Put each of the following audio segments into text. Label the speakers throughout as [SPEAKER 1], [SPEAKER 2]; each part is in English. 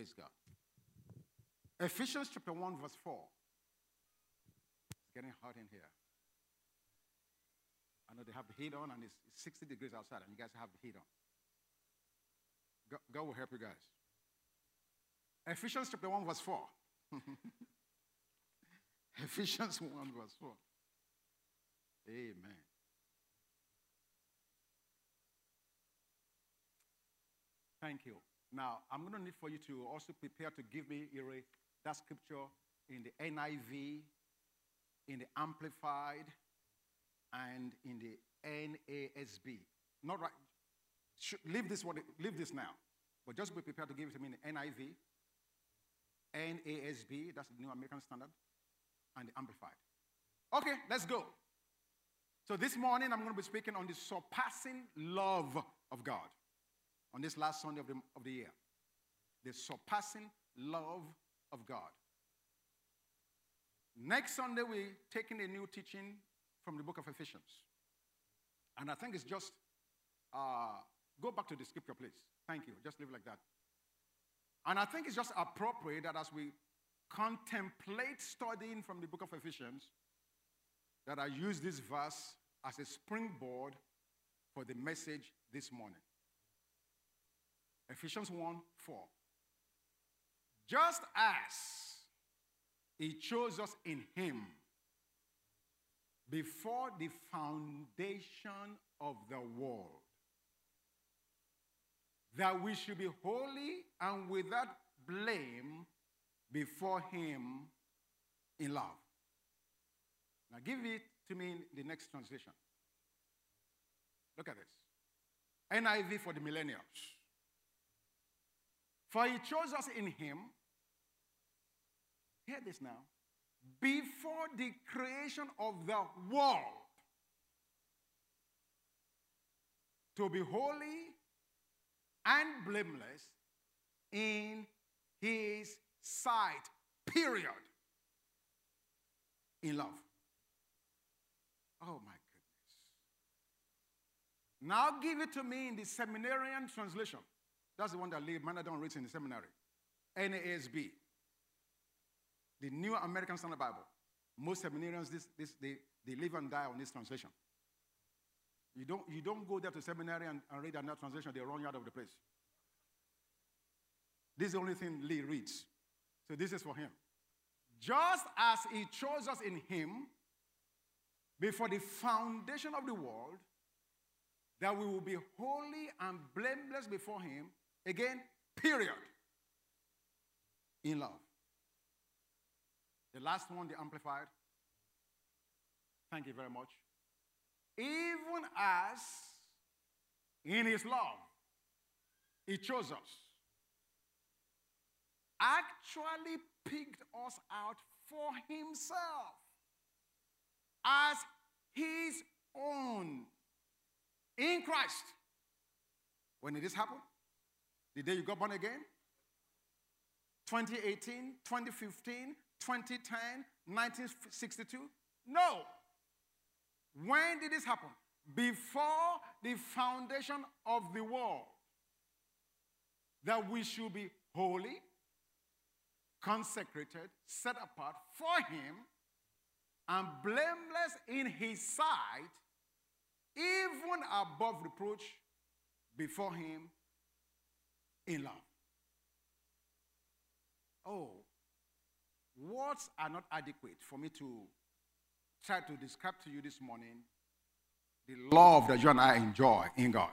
[SPEAKER 1] Praise God. Ephesians chapter 1, verse 4. It's getting hot in here. I know they have the heat on and it's 60 degrees outside, and you guys have the heat on. God, God will help you guys. Ephesians chapter 1, verse 4. Ephesians 1, verse 4. Amen. Thank you. Now, I'm going to need for you to also prepare to give me that scripture in the NIV, in the Amplified, and in the NASB. Not right. leave this one. Leave this now. But just be prepared to give it to me in the NIV, NASB. That's the New American Standard, and the Amplified. Okay, let's go. So this morning I'm going to be speaking on the surpassing love of God on this last Sunday of the, of the year. The surpassing love of God. Next Sunday, we're taking a new teaching from the book of Ephesians. And I think it's just, uh, go back to the scripture, please. Thank you. Just leave it like that. And I think it's just appropriate that as we contemplate studying from the book of Ephesians, that I use this verse as a springboard for the message this morning. Ephesians 1 4. Just as He chose us in Him before the foundation of the world, that we should be holy and without blame before Him in love. Now, give it to me in the next translation. Look at this NIV for the millennials. For he chose us in him, hear this now, before the creation of the world to be holy and blameless in his sight, period. In love. Oh my goodness. Now give it to me in the seminarian translation. That's the one that Lee Manadon reads in the seminary. NASB. The New American Standard Bible. Most seminarians, this, this, they, they live and die on this translation. You don't, you don't go there to seminary and, and read another translation, they run you out of the place. This is the only thing Lee reads. So this is for him. Just as he chose us in him before the foundation of the world, that we will be holy and blameless before him Again, period. In love. The last one, the Amplified. Thank you very much. Even as in his love, he chose us, actually picked us out for himself as his own in Christ. When did this happen? The day you got born again? 2018, 2015, 2010, 1962? No. When did this happen? Before the foundation of the world. That we should be holy, consecrated, set apart for Him, and blameless in His sight, even above reproach before Him in love. Oh, words are not adequate for me to try to describe to you this morning the love that you and I enjoy in God.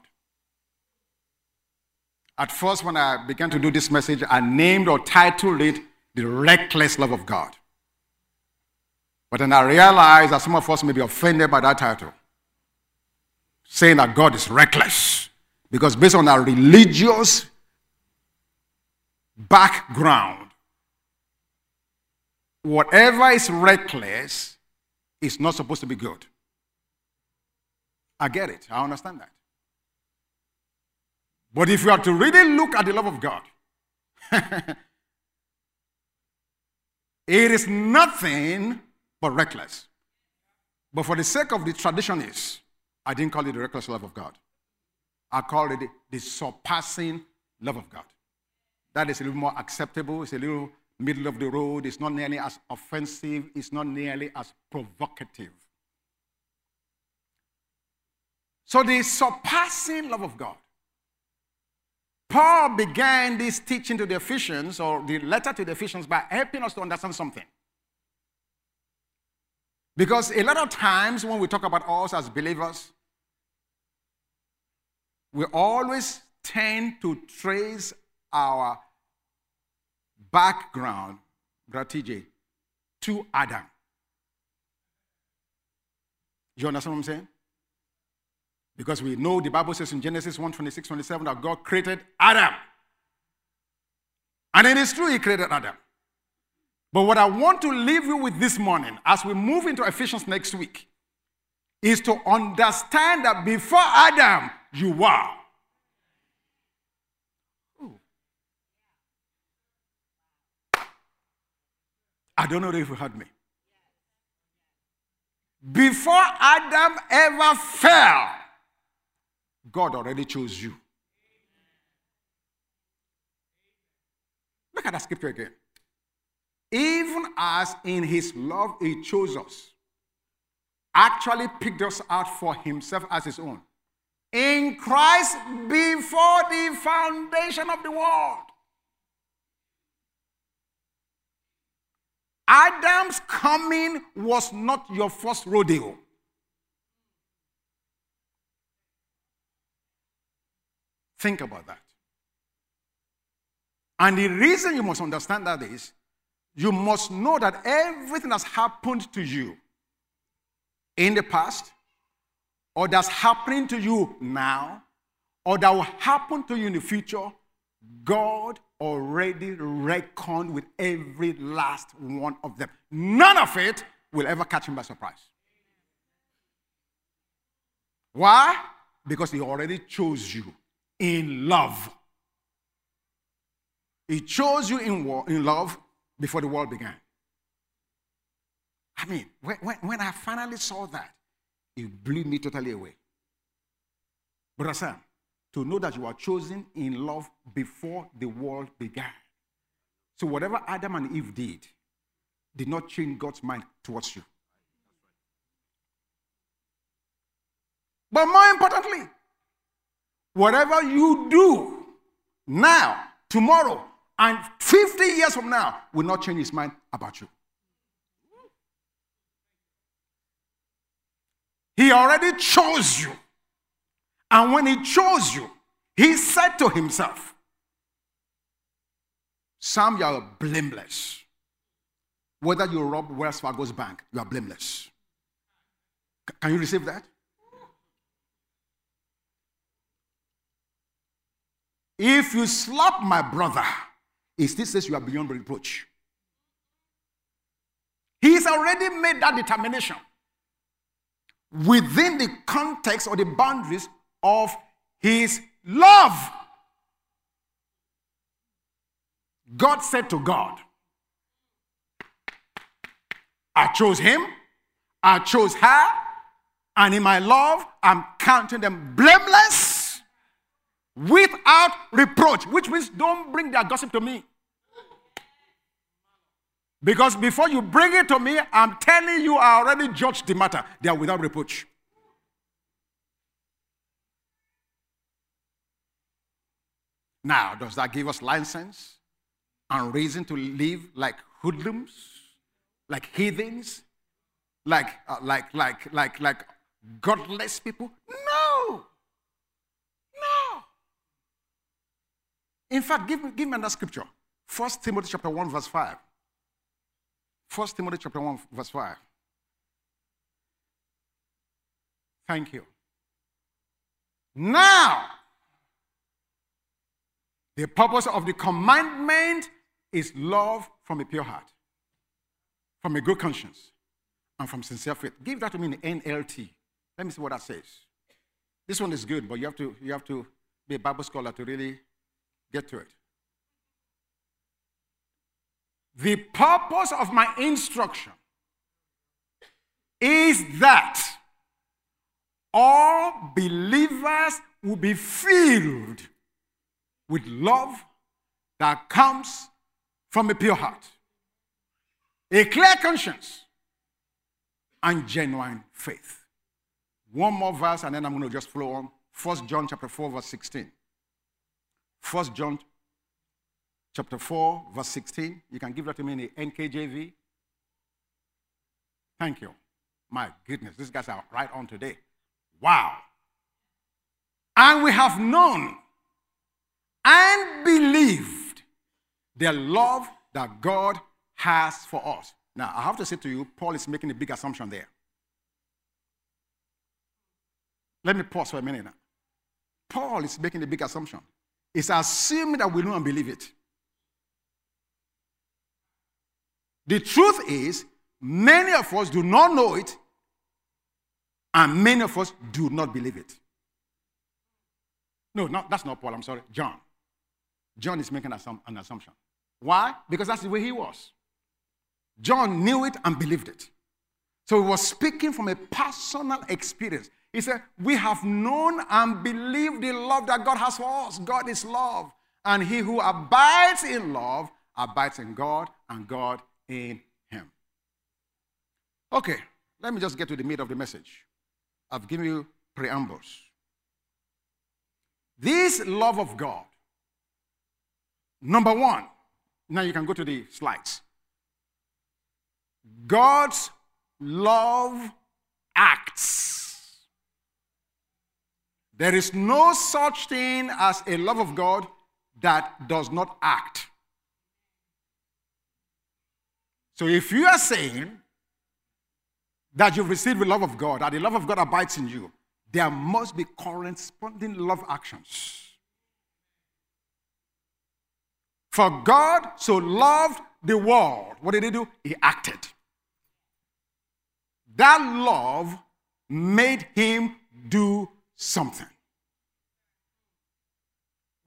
[SPEAKER 1] At first, when I began to do this message, I named or titled it The Reckless Love of God. But then I realized that some of us may be offended by that title, saying that God is reckless. Because based on our religious background. Whatever is reckless is not supposed to be good. I get it. I understand that. But if you are to really look at the love of God, it is nothing but reckless. But for the sake of the traditionists, I didn't call it the reckless love of God. I called it the surpassing love of God. That is a little more acceptable. It's a little middle of the road. It's not nearly as offensive. It's not nearly as provocative. So, the surpassing love of God. Paul began this teaching to the Ephesians, or the letter to the Ephesians, by helping us to understand something. Because a lot of times when we talk about us as believers, we always tend to trace our background, Gratije, to Adam. You understand what I'm saying? Because we know the Bible says in Genesis 1 26, 27 that God created Adam. And it is true, He created Adam. But what I want to leave you with this morning, as we move into Ephesians next week, is to understand that before Adam, you were. I don't know if you heard me. Before Adam ever fell, God already chose you. Look at that scripture again. Even as in his love he chose us, actually picked us out for himself as his own. In Christ before the foundation of the world. Adam's coming was not your first rodeo. Think about that. And the reason you must understand that is you must know that everything that's happened to you in the past, or that's happening to you now, or that will happen to you in the future, God already reckoned with every last one of them. None of it will ever catch him by surprise. Why? Because he already chose you in love. He chose you in, war, in love before the world began. I mean, when, when, when I finally saw that, it blew me totally away. Brother Sam, to know that you are chosen in love before the world began. So, whatever Adam and Eve did, did not change God's mind towards you. But more importantly, whatever you do now, tomorrow, and 50 years from now will not change his mind about you. He already chose you. And when he chose you, he said to himself, Sam, you are blameless. Whether you rob Wells Fargo's bank, you are blameless. Can you receive that? If you slap my brother, it still says you are beyond reproach. He's already made that determination within the context or the boundaries of his love. God said to God, I chose him, I chose her, and in my love, I'm counting them blameless without reproach, which means don't bring their gossip to me. Because before you bring it to me, I'm telling you, I already judged the matter. They are without reproach. Now, does that give us license and reason to live like hoodlums, like heathens, like, uh, like, like, like, like godless people? No. No. In fact, give me, give me another scripture. First Timothy chapter 1, verse 5. First Timothy chapter 1, verse 5. Thank you. Now, the purpose of the commandment is love from a pure heart, from a good conscience, and from sincere faith. Give that to me in NLT. Let me see what that says. This one is good, but you have to, you have to be a Bible scholar to really get to it. The purpose of my instruction is that all believers will be filled with love that comes from a pure heart, a clear conscience, and genuine faith. One more verse, and then I'm going to just flow on. 1 John chapter 4, verse 16. 1 John chapter 4, verse 16. You can give that to me in the NKJV. Thank you. My goodness, these guys are right on today. Wow. And we have known and believed the love that God has for us. Now, I have to say to you, Paul is making a big assumption there. Let me pause for a minute now. Paul is making a big assumption. He's assuming that we don't believe it. The truth is, many of us do not know it, and many of us do not believe it. No, no that's not Paul. I'm sorry. John. John is making an assumption. Why? Because that's the way he was. John knew it and believed it. So he was speaking from a personal experience. He said, We have known and believed the love that God has for us. God is love. And he who abides in love abides in God and God in him. Okay, let me just get to the meat of the message. I've given you preambles. This love of God, number one, now you can go to the slides. God's love acts. There is no such thing as a love of God that does not act. So if you are saying that you've received the love of God, that the love of God abides in you, there must be corresponding love actions. For God so loved the world, what did he do? He acted. That love made him do something.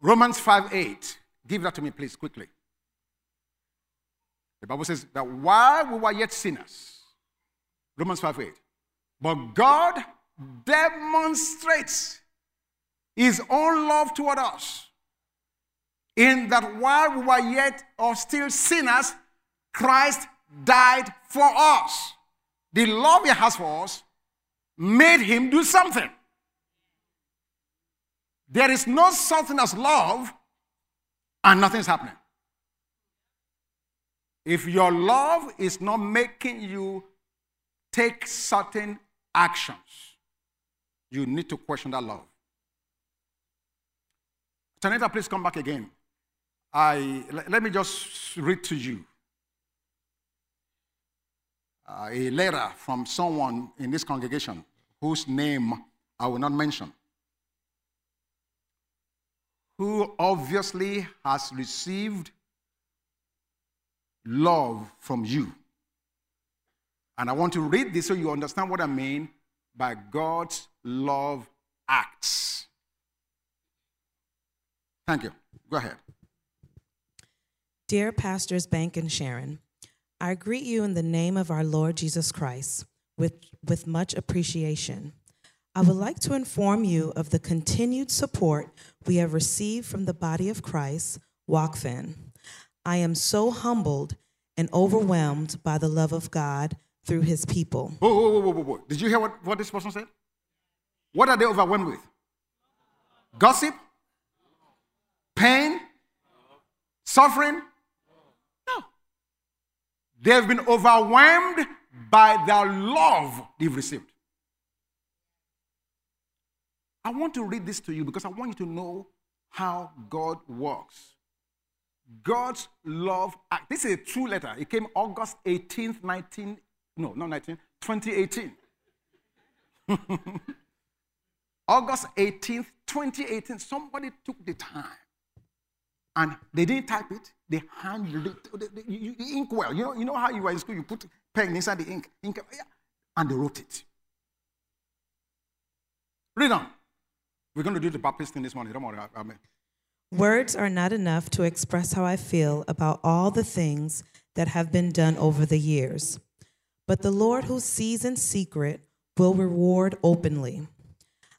[SPEAKER 1] Romans 5 8. Give that to me, please, quickly. The Bible says that while we were yet sinners, Romans 5 8, but God demonstrates his own love toward us in that while we were yet or still sinners, Christ died for us. The love he has for us made him do something. There is no something as love and nothing's happening. If your love is not making you take certain actions, you need to question that love. Tanita, please come back again. I, let me just read to you uh, a letter from someone in this congregation whose name I will not mention, who obviously has received love from you. And I want to read this so you understand what I mean by God's love acts. Thank you. Go ahead.
[SPEAKER 2] Dear Pastors Bank and Sharon, I greet you in the name of our Lord Jesus Christ with, with much appreciation. I would like to inform you of the continued support we have received from the body of Christ, WACFAN. I am so humbled and overwhelmed by the love of God through his people.
[SPEAKER 1] Whoa, whoa, whoa, whoa, whoa. Did you hear what, what this person said? What are they overwhelmed with? Gossip? Pain? Suffering? No. They've been overwhelmed by the love they've received. I want to read this to you because I want you to know how God works. God's love act. This is a true letter. It came August 18th, 19, no, not 19, 2018. August 18th, 2018. Somebody took the time and they didn't type it, they the, the ink well. You know, you know how you were in school, you put pen inside the ink, ink and they wrote it. Read on. We're going to do the Baptist thing this morning. Don't worry. Amen.
[SPEAKER 2] Words are not enough to express how I feel about all the things that have been done over the years. But the Lord who sees in secret will reward openly.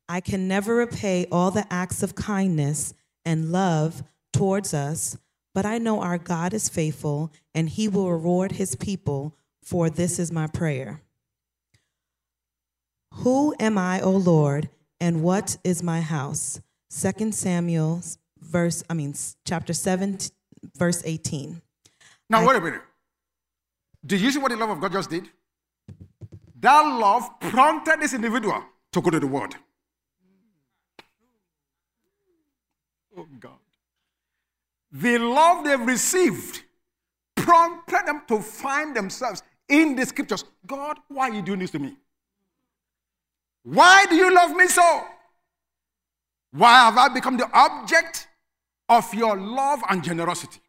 [SPEAKER 2] I can never repay all the acts of kindness and love towards us, but I know our God is faithful, and he will reward his people, for this is my prayer. Who am I, O Lord, and what is my house? 2 Samuel verse I mean chapter 7 verse 18.
[SPEAKER 1] Now, wait a minute. Do you see what the love of God just did? That love prompted this individual to go to the word. Oh, God. The love they've received prompted them to find themselves in the scriptures. God, why are you doing this to me? Why do you love me so? Why have I become the object of your love and generosity?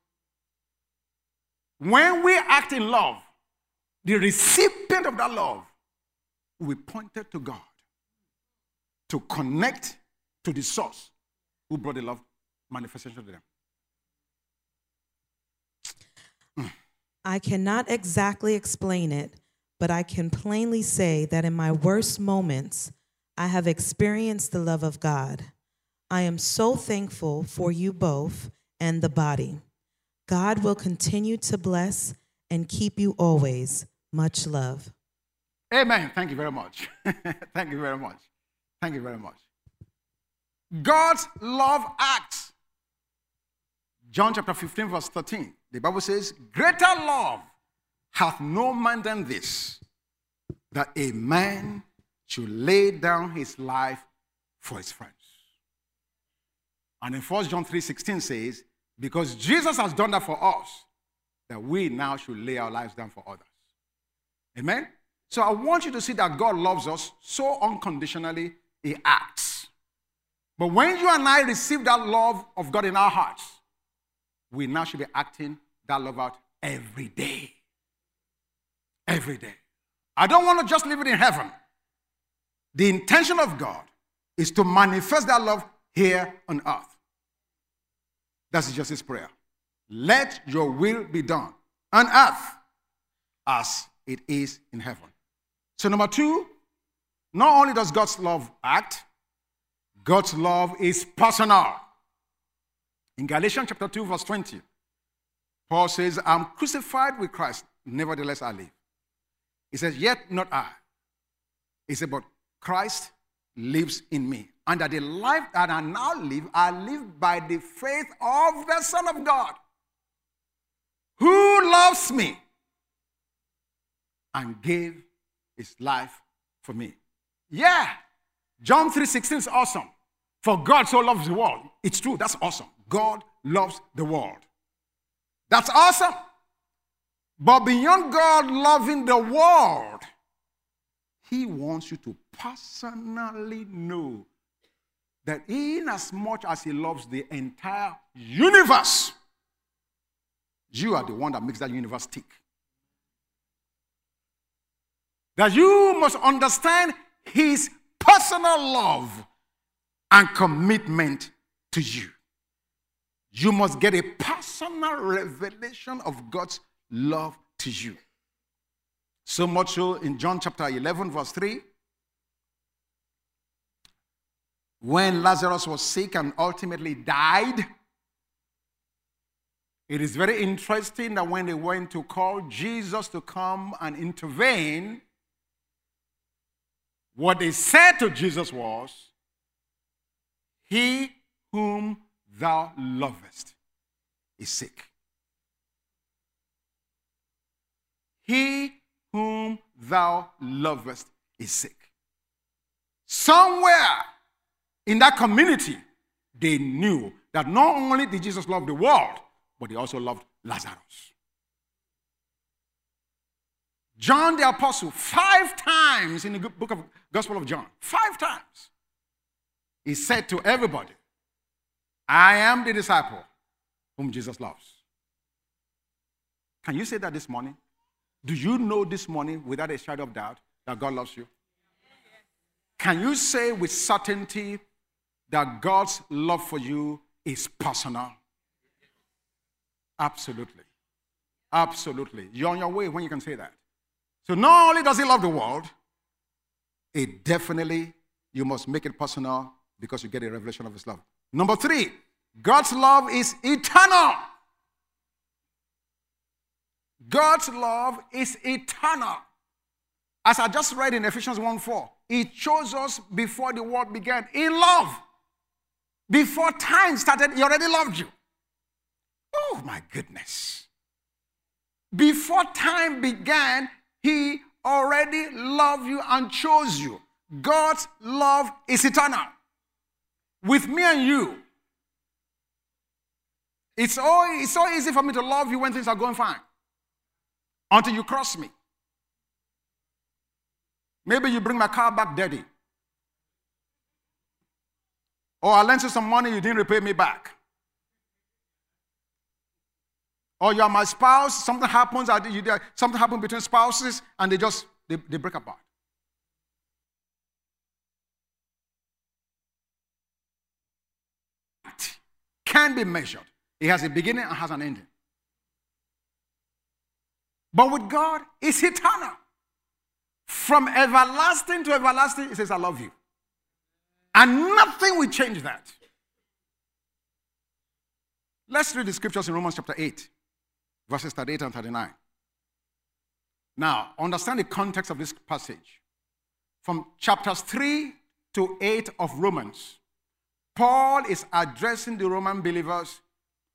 [SPEAKER 1] When we act in love, the recipient of that love will be pointed to God to connect to the source who brought the love manifestation to them.
[SPEAKER 2] I cannot exactly explain it, but I can plainly say that in my worst moments, I have experienced the love of God. I am so thankful for you both and the body. God will continue to bless and keep you always. Much love.
[SPEAKER 1] Amen. Thank you very much. Thank you very much. Thank you very much. God's love acts. John chapter 15, verse 13. The Bible says, Greater love hath no man than this, that a man should lay down his life for his friends. And in 1 John 3 16 says, Because Jesus has done that for us, that we now should lay our lives down for others. Amen? So I want you to see that God loves us so unconditionally, He acts. But when you and I receive that love of God in our hearts, we now should be acting that love out every day. Every day. I don't want to just leave it in heaven. The intention of God is to manifest that love here on earth. That's just his prayer. Let your will be done on earth as it is in heaven. So, number two, not only does God's love act, God's love is personal. In Galatians chapter 2, verse 20, Paul says, I'm crucified with Christ, nevertheless I live. He says, Yet not I. He said, But Christ lives in me. And that the life that I now live, I live by the faith of the Son of God, who loves me and gave his life for me. Yeah, John 3:16 is awesome. For God so loves the world. It's true, that's awesome. God loves the world. That's awesome. But beyond God loving the world, He wants you to personally know that in as much as He loves the entire universe, you are the one that makes that universe tick. That you must understand His personal love and commitment to you. You must get a personal revelation of God's love to you. So much so in John chapter 11, verse 3. When Lazarus was sick and ultimately died, it is very interesting that when they went to call Jesus to come and intervene, what they said to Jesus was, He whom thou lovest is sick. He whom thou lovest is sick. Somewhere in that community, they knew that not only did Jesus love the world, but he also loved Lazarus. John the Apostle, five times in the book of Gospel of John, five times, he said to everybody, I am the disciple whom Jesus loves. Can you say that this morning? Do you know this morning, without a shadow of doubt, that God loves you? Can you say with certainty that God's love for you is personal? Absolutely. Absolutely. You're on your way when you can say that. So, not only does He love the world, it definitely, you must make it personal because you get a revelation of His love. Number three, God's love is eternal. God's love is eternal. As I just read in Ephesians 1 4, He chose us before the world began in love. Before time started, He already loved you. Oh my goodness. Before time began, He already loved you and chose you. God's love is eternal. With me and you, it's all, it's so easy for me to love you when things are going fine until you cross me. Maybe you bring my car back dirty. Or I lent you some money, you didn't repay me back. Or you are my spouse, something happens, something happens between spouses, and they just they, they break apart. Can be measured. It has a beginning and has an ending. But with God, it's eternal. From everlasting to everlasting, He says, I love you. And nothing will change that. Let's read the scriptures in Romans chapter 8, verses 38 and 39. Now, understand the context of this passage. From chapters 3 to 8 of Romans, Paul is addressing the Roman believers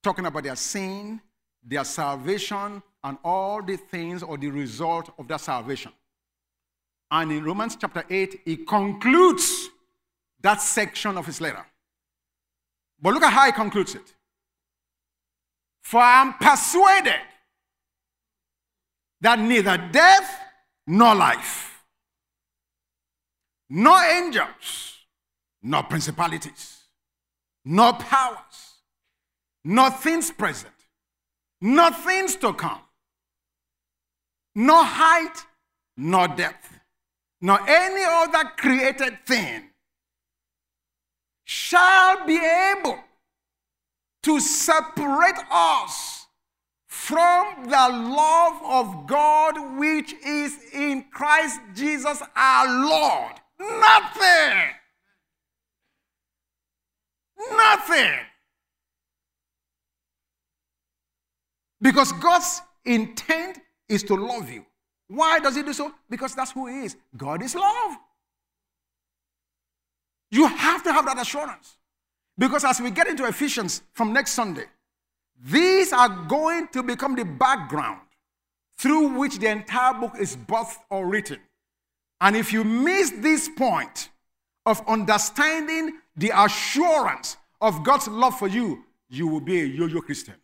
[SPEAKER 1] talking about their sin, their salvation, and all the things or the result of their salvation. And in Romans chapter 8, he concludes that section of his letter. But look at how he concludes it. For I am persuaded that neither death nor life, nor angels, nor principalities, nor powers, nor things present, nor things to come, nor height, nor depth, nor any other created thing shall be able to separate us from the love of God which is in Christ Jesus our Lord. Nothing. Nothing. Because God's intent is to love you. Why does he do so? Because that's who he is. God is love. You have to have that assurance. Because as we get into Ephesians from next Sunday, these are going to become the background through which the entire book is birthed or written. And if you miss this point of understanding the assurance of God's love for you, you will be a yo yo Christian.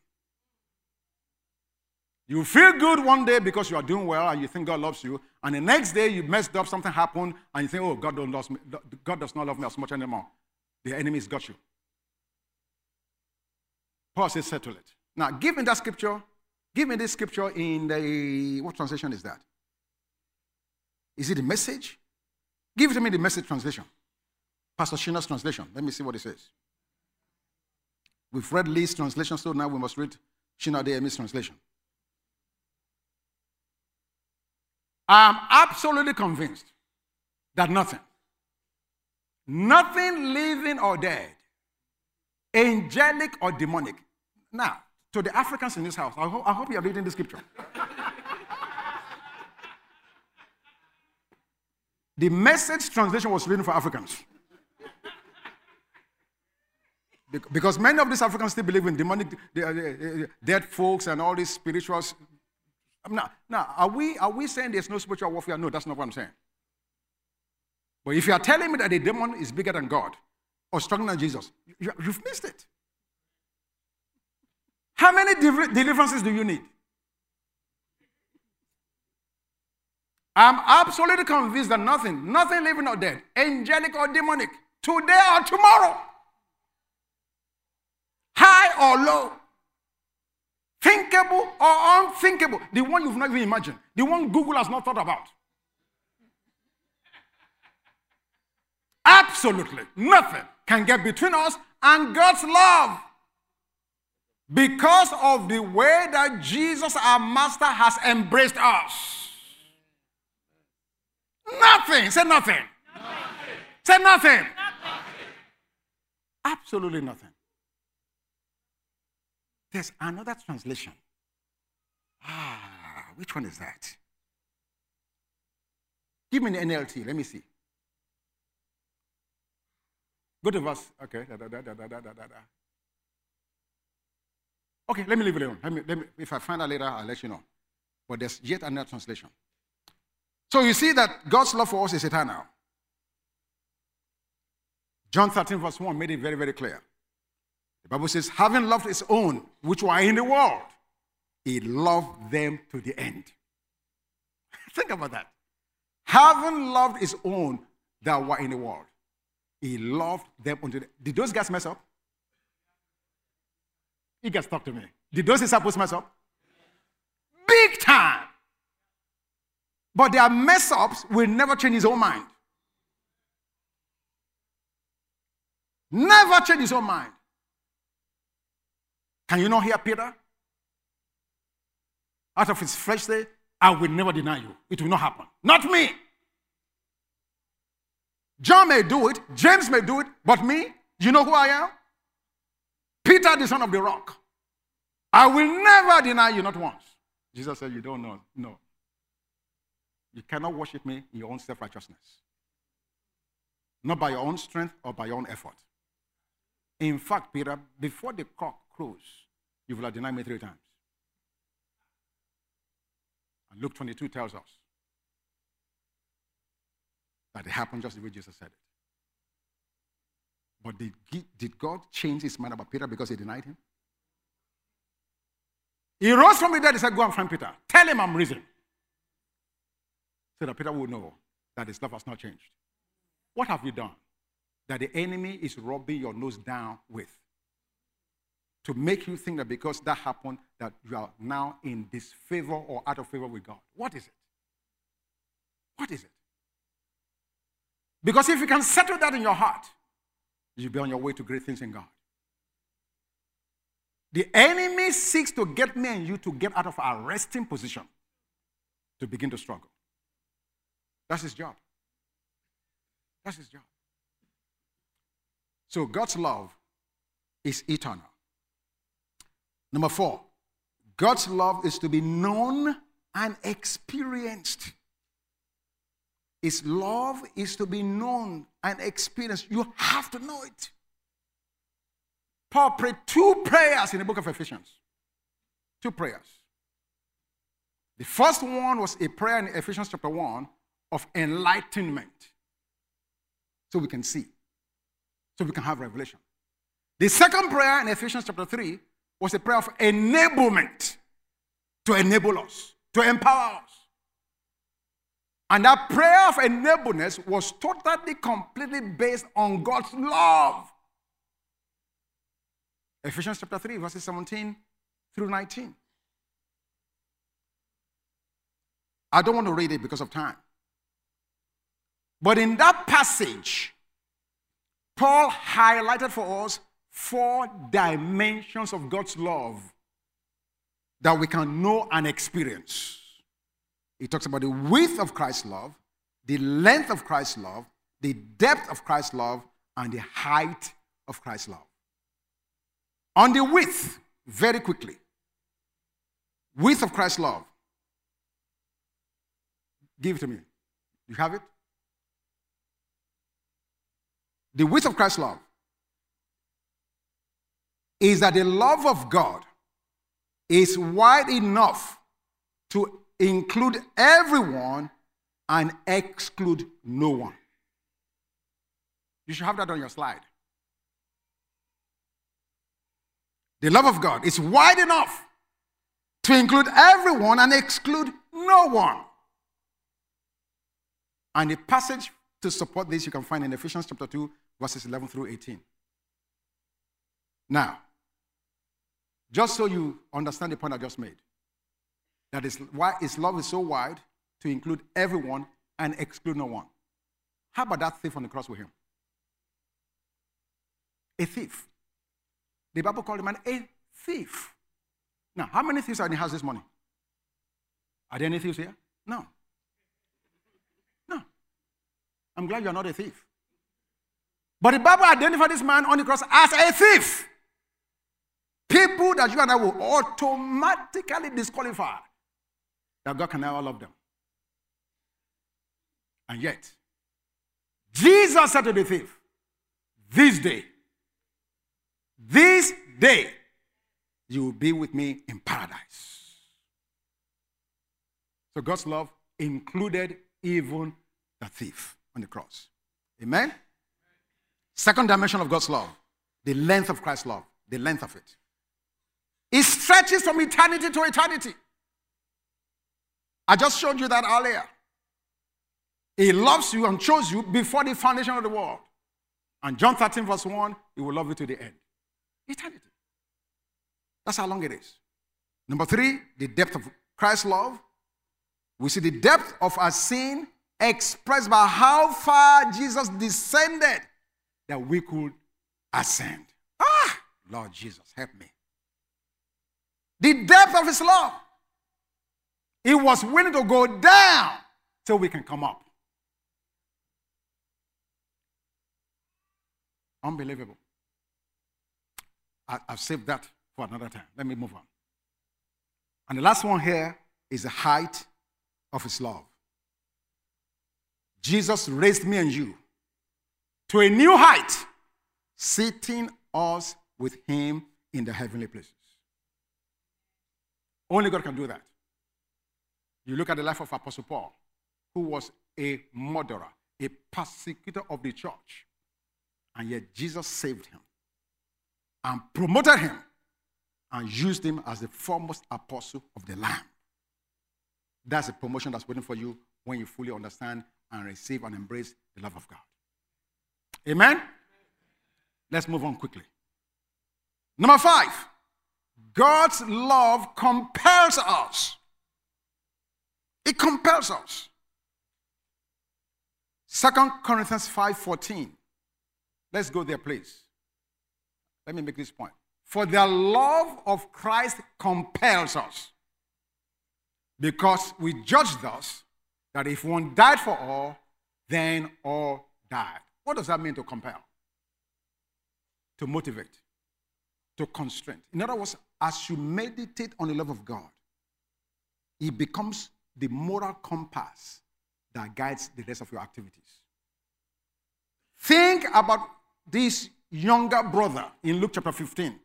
[SPEAKER 1] You feel good one day because you are doing well and you think God loves you, and the next day you messed up, something happened, and you think, oh, God, don't love me. God does not love me as much anymore. The enemy's got you. Paul says, settle it. Now, give me that scripture. Give me this scripture in the, what translation is that? Is it the message? Give it to me the message translation. Pastor Shina's translation. Let me see what it says. We've read Lee's translation, so now we must read Shina Adeyemi's translation. I am absolutely convinced that nothing, nothing living or dead, angelic or demonic. Now, to the Africans in this house, I, I hope you are reading the scripture. the message translation was written for Africans. Because many of these Africans still believe in demonic, uh, uh, dead folks and all these spirituals. Now, now are, we, are we saying there's no spiritual warfare? No, that's not what I'm saying. But if you are telling me that the demon is bigger than God or stronger than Jesus, you, you've missed it. How many deliverances do you need? I'm absolutely convinced that nothing, nothing living or dead, angelic or demonic, today or tomorrow, high or low, thinkable or unthinkable, the one you've not even imagined, the one Google has not thought about. Absolutely nothing can get between us and God's love. Because of the way that Jesus, our Master, has embraced us. Nothing. Say nothing. nothing. Say nothing. nothing. Absolutely nothing. There's another translation. Ah. which one is that? Give me an NLT. Let me see. Go to verse. Okay. Da, da, da, da, da, da, da, da. Okay, let me leave it alone. Let me, let me, if I find out later, I'll let you know. But there's yet another translation. So you see that God's love for us is eternal. John 13, verse 1 made it very, very clear. The Bible says, having loved his own, which were in the world, he loved them to the end. Think about that. Having loved his own that were in the world, he loved them unto the Did those guys mess up? You guys talk to me. Did those disciples mess up? Big time. But their mess ups will never change his own mind. Never change his own mind. Can you not hear Peter? Out of his flesh say, I will never deny you. It will not happen. Not me. John may do it, James may do it, but me, you know who I am? Peter, the son of the rock. I will never deny you, not once. Jesus said, You don't know. No. You cannot worship me in your own self righteousness, not by your own strength or by your own effort. In fact, Peter, before the cock crows, you will have denied me three times. And Luke 22 tells us that it happened just the way Jesus said it. But did, did God change his mind about Peter because he denied him? He rose from the dead. He said, Go and find Peter. Tell him I'm risen. So that Peter will know that his love has not changed. What have you done that the enemy is rubbing your nose down with? To make you think that because that happened, that you are now in disfavor or out of favor with God. What is it? What is it? Because if you can settle that in your heart, you'll be on your way to great things in God. The enemy seeks to get me and you to get out of our resting position to begin to struggle. That's his job. That's his job. So God's love is eternal. Number four, God's love is to be known and experienced. His love is to be known and experienced. You have to know it. Paul prayed two prayers in the book of Ephesians. Two prayers. The first one was a prayer in Ephesians chapter 1 of enlightenment. So we can see. So we can have revelation. The second prayer in Ephesians chapter 3 was a prayer of enablement to enable us, to empower us. And that prayer of enablement was totally, completely based on God's love. Ephesians chapter 3, verses 17 through 19. I don't want to read it because of time. But in that passage, Paul highlighted for us four dimensions of God's love that we can know and experience. He talks about the width of Christ's love, the length of Christ's love, the depth of Christ's love, and the height of Christ's love. On the width, very quickly. Width of Christ's love. Give it to me. You have it? The width of Christ's love is that the love of God is wide enough to include everyone and exclude no one. You should have that on your slide. The love of God is wide enough to include everyone and exclude no one. And the passage to support this you can find in Ephesians chapter 2, verses 11 through 18. Now, just so you understand the point I just made, that is why his love is so wide to include everyone and exclude no one. How about that thief on the cross with him? A thief. The Bible called the man a thief. Now, how many thieves are in the house this morning? Are there any thieves here? No. No. I'm glad you're not a thief. But the Bible identified this man on the cross as a thief. People that you and I will automatically disqualify that God can never love them. And yet, Jesus said to the thief, This day, this day, you will be with me in paradise. So God's love included even the thief on the cross. Amen? Second dimension of God's love the length of Christ's love, the length of it. It stretches from eternity to eternity. I just showed you that earlier. He loves you and chose you before the foundation of the world. And John 13, verse 1, He will love you to the end. Eternity. That's how long it is. Number three, the depth of Christ's love. We see the depth of our sin expressed by how far Jesus descended that we could ascend. Ah, Lord Jesus, help me. The depth of his love. He was willing to go down till we can come up. Unbelievable. I, have saved that for another time. Let me move on. And the last one here is the height of his love. Jesus raised me and you to a new height, seating us with him in the heavenly places. Only God can do that. You look at the life of Apostle Paul, who was a murderer, a persecutor of the church, and yet Jesus saved him and promoted him and used him as the foremost apostle of the Lamb. That's a promotion that's waiting for you when you fully understand and receive and embrace the love of God. Amen? Let's move on quickly. Number five, God's love compels us. It compels us. Second Corinthians 5:14. Let's go there, please. Let me make this point. For the love of Christ compels us. Because we judge thus that if one died for all, then all died. What does that mean to compel? To motivate, to constraint. In other words, as you meditate on the love of God, it becomes the moral compass that guides the rest of your activities. Think about this younger brother in Luke chapter 15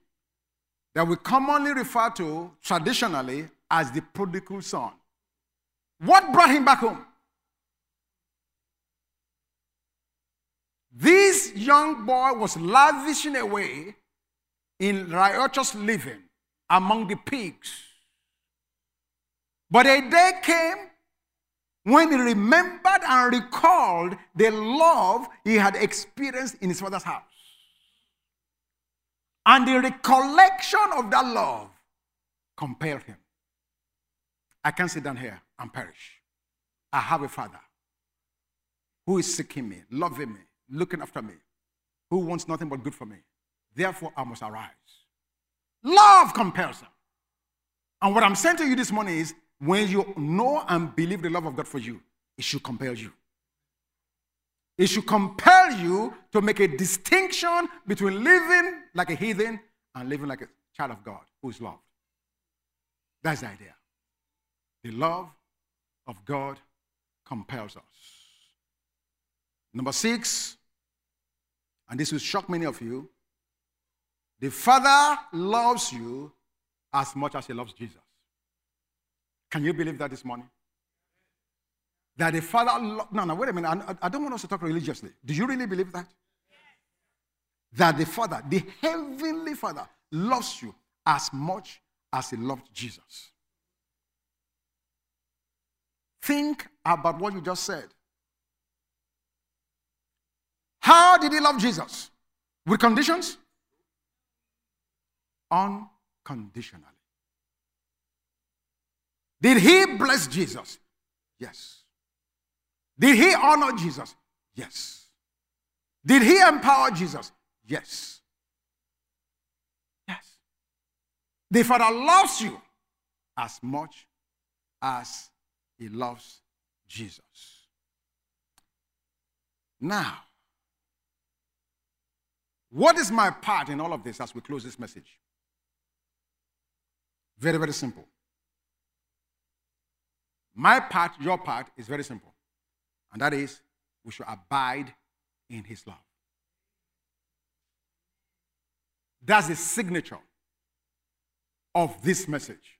[SPEAKER 1] that we commonly refer to traditionally as the prodigal son. What brought him back home? This young boy was lavishing away in riotous living among the pigs. But a day came when he remembered and recalled the love he had experienced in his father's house. And the recollection of that love compelled him. I can't sit down here and perish. I have a father who is seeking me, loving me, looking after me, who wants nothing but good for me. Therefore, I must arise. Love compels him. And what I'm saying to you this morning is when you know and believe the love of God for you, it should compel you. It should compel you to make a distinction between living like a heathen and living like a child of God who is loved. That's the idea. The love of God compels us. Number six, and this will shock many of you the Father loves you as much as He loves Jesus. Can you believe that this morning? That the Father, lo- no, no, wait a minute. I, I don't want us to talk religiously. Do you really believe that? That the Father, the Heavenly Father, loves you as much as He loved Jesus. Think about what you just said. How did He love Jesus? With conditions? Unconditionally. Did He bless Jesus? Yes. Did he honor Jesus? Yes. Did he empower Jesus? Yes. Yes. The Father loves you as much as he loves Jesus. Now, what is my part in all of this as we close this message? Very, very simple. My part, your part, is very simple. And that is, we should abide in his love. That's the signature of this message.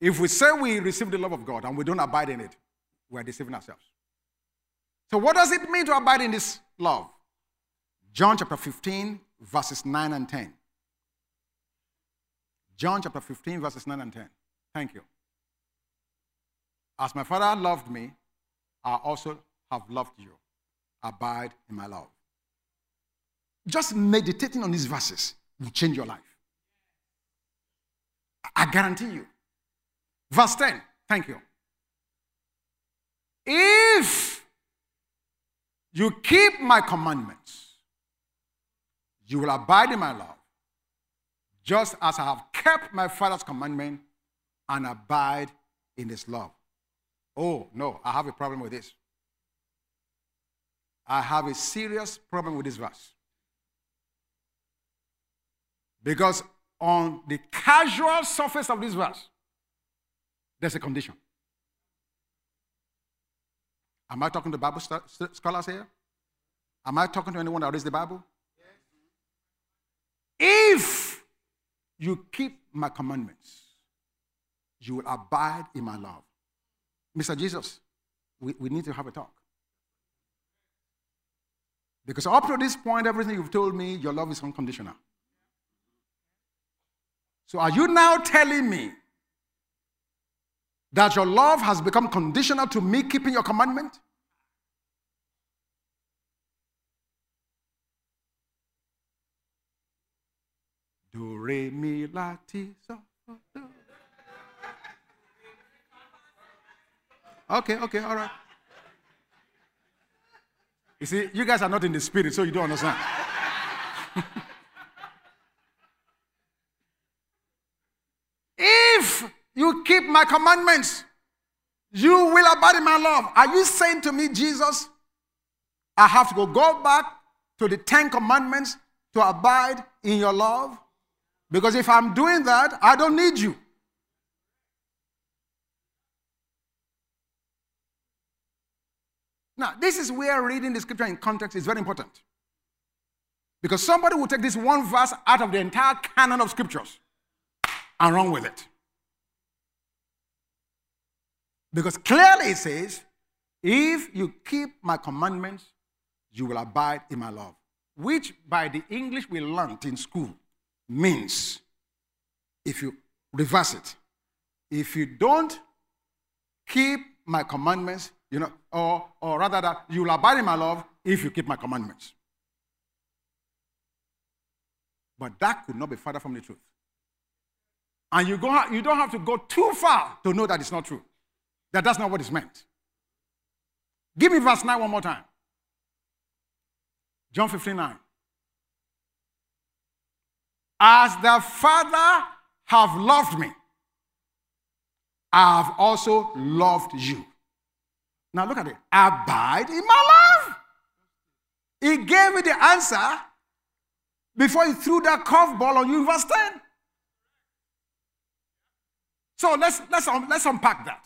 [SPEAKER 1] If we say we receive the love of God and we don't abide in it, we're deceiving ourselves. So, what does it mean to abide in this love? John chapter 15, verses 9 and 10. John chapter 15, verses 9 and 10. Thank you. As my Father loved me, I also have loved you. Abide in my love. Just meditating on these verses will change your life. I guarantee you. Verse 10. Thank you. If you keep my commandments, you will abide in my love, just as I have kept my Father's commandment and abide in his love. Oh, no, I have a problem with this. I have a serious problem with this verse. Because on the casual surface of this verse, there's a condition. Am I talking to Bible scholars here? Am I talking to anyone that reads the Bible? If you keep my commandments, you will abide in my love. Mr. Jesus, we, we need to have a talk. Because up to this point, everything you've told me, your love is unconditional. So are you now telling me that your love has become conditional to me keeping your commandment? Do, re, mi, la, ti, so, do. Okay, okay, all right. You see, you guys are not in the spirit, so you don't understand. if you keep my commandments, you will abide in my love. Are you saying to me, Jesus, I have to go, go back to the Ten Commandments to abide in your love? Because if I'm doing that, I don't need you. Now, this is where reading the scripture in context is very important. Because somebody will take this one verse out of the entire canon of scriptures and run with it. Because clearly it says, if you keep my commandments, you will abide in my love. Which, by the English we learned in school, means, if you reverse it, if you don't keep my commandments, you know, or, or rather that you will abide in my love if you keep my commandments. But that could not be further from the truth. And you, go, you don't have to go too far to know that it's not true. That that's not what is meant. Give me verse 9 one more time. John 15 9. As the Father have loved me, I have also loved you. Now look at it. Abide in my love. He gave me the answer before he threw that curveball on you in verse 10. So let's, let's, um, let's unpack that.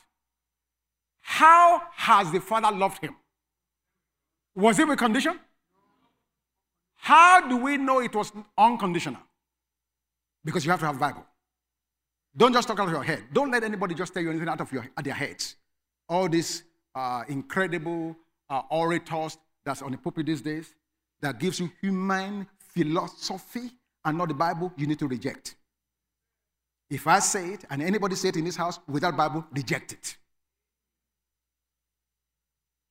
[SPEAKER 1] How has the Father loved him? Was it with condition? How do we know it was unconditional? Because you have to have Bible. Don't just talk out of your head. Don't let anybody just tell you anything out of your, their heads. All this uh, incredible uh, orators that's on the pulpit these days that gives you human philosophy and not the Bible, you need to reject. If I say it and anybody say it in this house without Bible, reject it.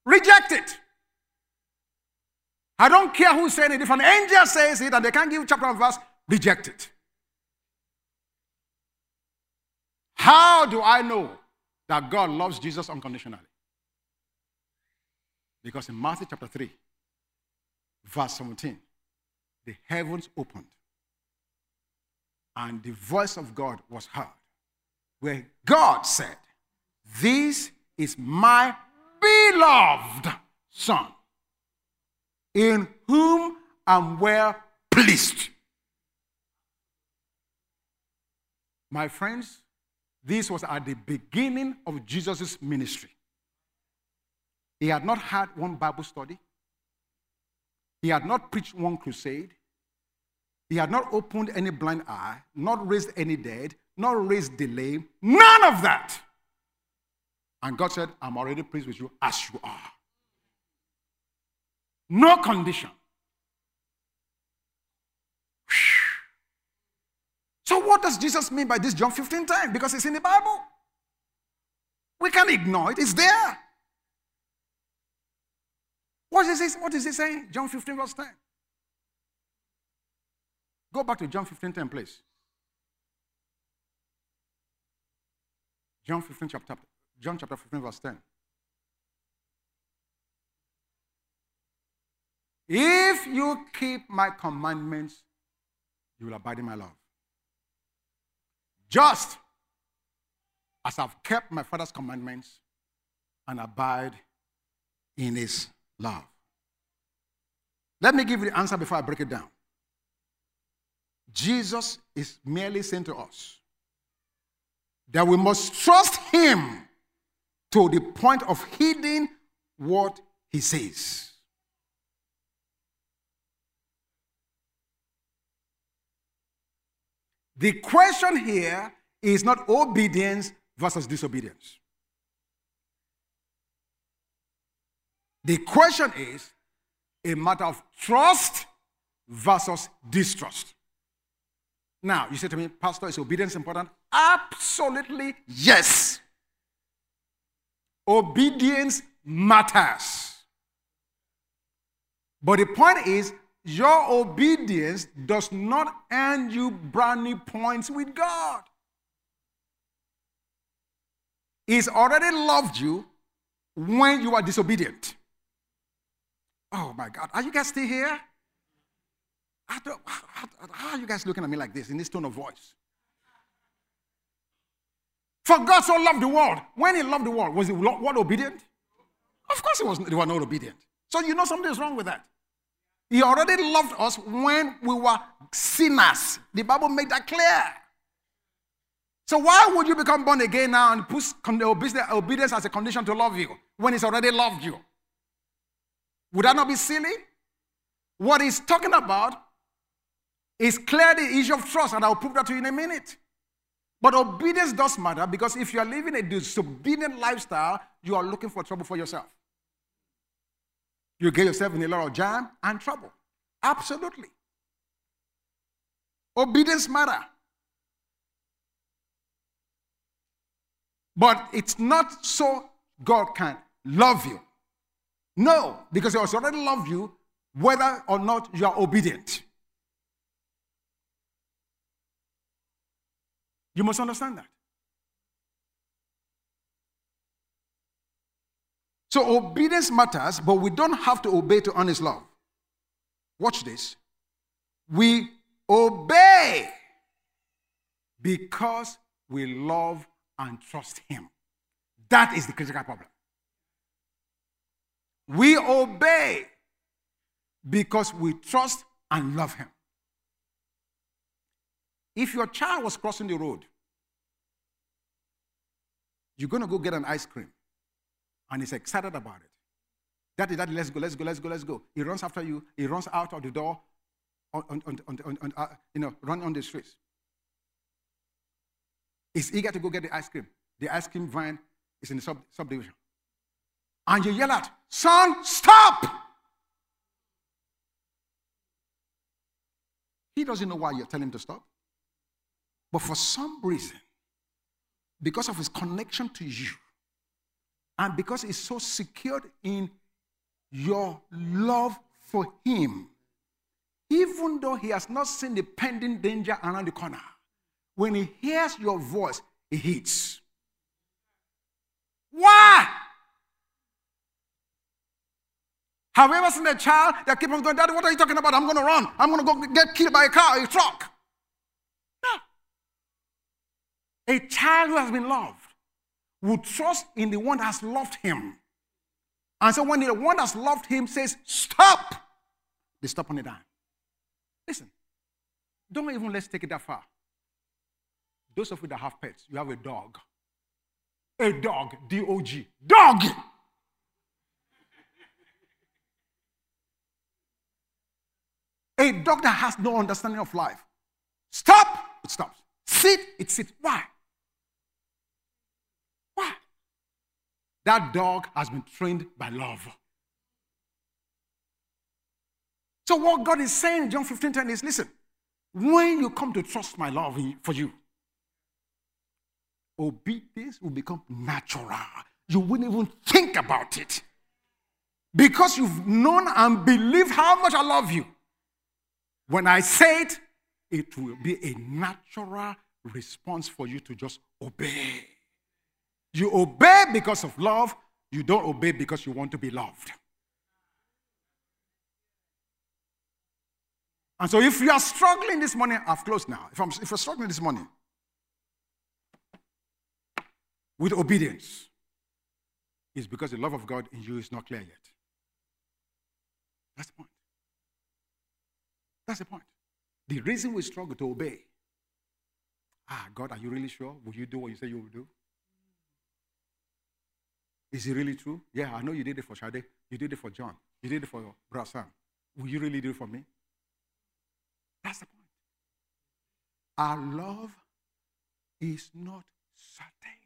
[SPEAKER 1] Reject it. I don't care who's saying it. If an angel says it and they can't give chapter and verse, reject it. How do I know that God loves Jesus unconditionally? Because in Matthew chapter 3, verse 17, the heavens opened and the voice of God was heard, where God said, This is my beloved Son, in whom I'm well pleased. My friends, This was at the beginning of Jesus' ministry. He had not had one Bible study. He had not preached one crusade. He had not opened any blind eye, not raised any dead, not raised the lame. None of that. And God said, I'm already pleased with you as you are. No condition. So, what does Jesus mean by this John 15 time? Because it's in the Bible. We can't ignore it, it's there. What is this? What is he saying? John 15, verse 10. Go back to John 15, 10, please. John 15, chapter, John chapter 15, verse 10. If you keep my commandments, you will abide in my love. Just as I've kept my Father's commandments and abide in his love. Let me give you the answer before I break it down. Jesus is merely saying to us that we must trust him to the point of heeding what he says. The question here is not obedience versus disobedience. The question is a matter of trust versus distrust. Now, you say to me, Pastor, is obedience important? Absolutely yes. Obedience matters. But the point is, your obedience does not earn you brownie points with God. He's already loved you when you are disobedient. Oh my God. Are you guys still here? How, how, are you guys looking at me like this in this tone of voice? For God so loved the world. When he loved the world, was he what obedient? Of course he was they were not obedient. So you know something is wrong with that. He already loved us when we were sinners. The Bible made that clear. So why would you become born again now and put obedience as a condition to love you when he's already loved you? Would that not be silly? What he's talking about is clearly the issue of trust, and I'll prove that to you in a minute. But obedience does matter because if you are living a disobedient lifestyle, you are looking for trouble for yourself. You get yourself in a lot of jam and trouble. Absolutely. Obedience matter. But it's not so God can love you. No, because He has already loved you, whether or not you are obedient. You must understand that. So obedience matters, but we don't have to obey to earn his love. Watch this. We obey because we love and trust him. That is the critical problem. We obey because we trust and love him. If your child was crossing the road, you're going to go get an ice cream and he's excited about it. Daddy, daddy, let's go, let's go, let's go, let's go. He runs after you. He runs out of the door, on, on, on, on uh, you know, run on the streets. He's eager to go get the ice cream. The ice cream van is in the sub, subdivision. And you yell out, son, stop! He doesn't know why you're telling him to stop. But for some reason, because of his connection to you, and because he's so secured in your love for him, even though he has not seen the pending danger around the corner, when he hears your voice, he hits. Why? Have you ever seen a child that keeps on going, Daddy, what are you talking about? I'm going to run. I'm going to go get killed by a car, a truck. No. A child who has been loved will trust in the one that has loved him. And so when the one that's loved him says, stop, they stop on the dime. Listen, don't even let's take it that far. Those of you that have pets, you have a dog. A dog, D O G. Dog! A dog that has no understanding of life. Stop, it stops. Sit, it sits. Why? That dog has been trained by love. So, what God is saying in John 15 10 is listen, when you come to trust my love for you, obedience will become natural. You wouldn't even think about it. Because you've known and believed how much I love you. When I say it, it will be a natural response for you to just obey. You obey because of love, you don't obey because you want to be loved. And so, if you are struggling this morning, I've closed now. If, I'm, if you're struggling this morning with obedience, it's because the love of God in you is not clear yet. That's the point. That's the point. The reason we struggle to obey. Ah, God, are you really sure? Will you do what you say you will do? Is it really true? Yeah, I know you did it for Shade. You did it for John. You did it for your Brother. Will you really do it for me? That's the point. Our love is not certain.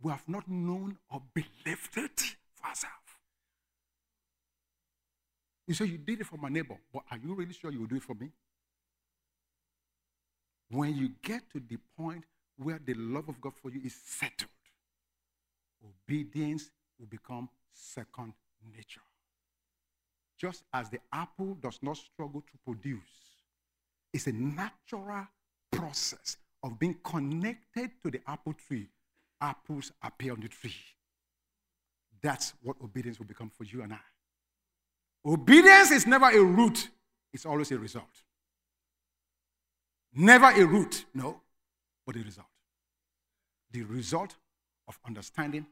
[SPEAKER 1] We have not known or believed it for ourselves. You say, You did it for my neighbor, but are you really sure you will do it for me? When you get to the point where the love of God for you is settled, obedience will become second nature. Just as the apple does not struggle to produce, it's a natural process of being connected to the apple tree. Apples appear on the tree. That's what obedience will become for you and I. Obedience is never a root, it's always a result. Never a root, no, but a result. The result of understanding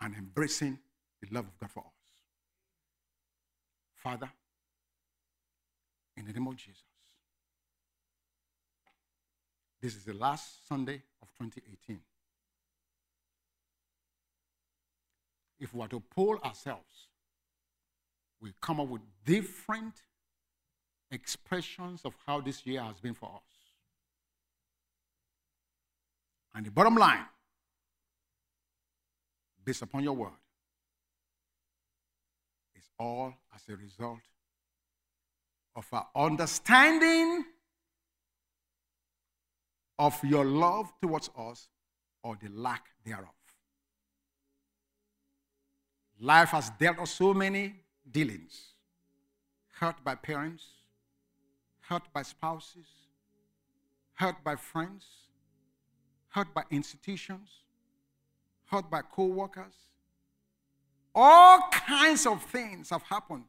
[SPEAKER 1] and embracing the love of God for us. Father, in the name of Jesus, this is the last Sunday of 2018. If we were to poll ourselves we come up with different expressions of how this year has been for us. And the bottom line, based upon your word, It's all as a result of our understanding of your love towards us or the lack thereof. Life has dealt us so many dealings hurt by parents, hurt by spouses, hurt by friends, hurt by institutions, hurt by co workers. All kinds of things have happened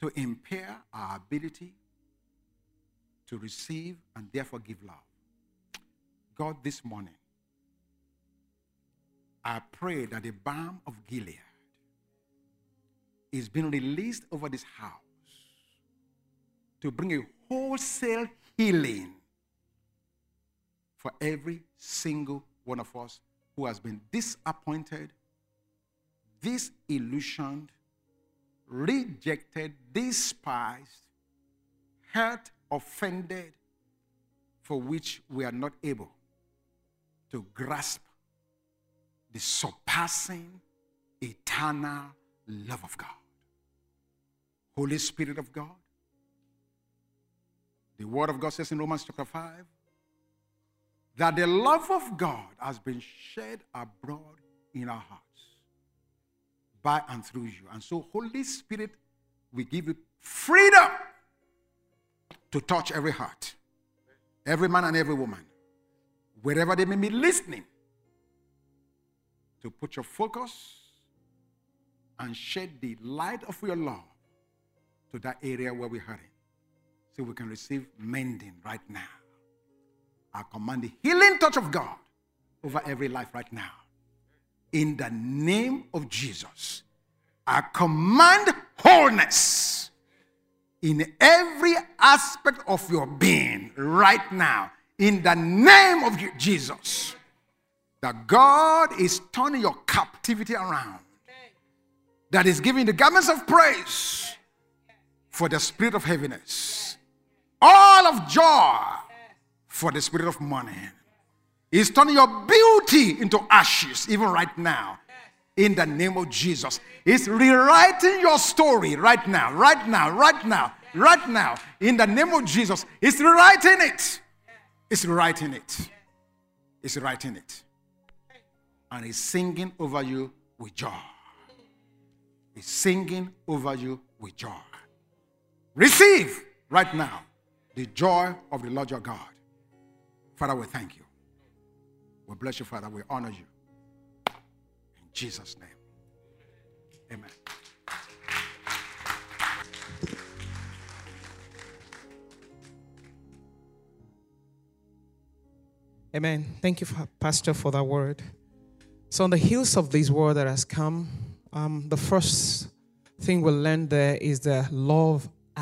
[SPEAKER 1] to impair our ability to receive and therefore give love. God, this morning, I pray that the balm of Gilead is being released over this house to bring a wholesale healing for every single one of us who has been disappointed, disillusioned, rejected, despised, hurt, offended, for which we are not able to grasp the surpassing, eternal love of God. Holy Spirit of God. The Word of God says in Romans chapter 5 that the love of God has been shed abroad in our hearts by and through you. And so, Holy Spirit, we give you freedom to touch every heart, every man and every woman, wherever they may be listening, to put your focus and shed the light of your love to that area where we're hurting so we can receive mending right now. I command the healing touch of God over every life right now. In the name of Jesus, I command wholeness in every aspect of your being right now in the name of Jesus. That God is turning your captivity around. That is giving the garments of praise for the spirit of heaviness, all of joy for the spirit of mourning. He's turning your beauty into ashes, even right now, in the name of Jesus. He's rewriting your story right now, right now, right now, right now, in the name of Jesus. He's rewriting it. He's rewriting it. He's writing it. And he's singing over you with joy. He's singing over you with joy. Receive right now the joy of the Lord your God. Father, we thank you. We bless you, Father. We honor you. In Jesus' name. Amen.
[SPEAKER 3] Amen. Thank you, Pastor, for that word. So, on the heels of this word that has come, um, the first thing we'll learn there is the love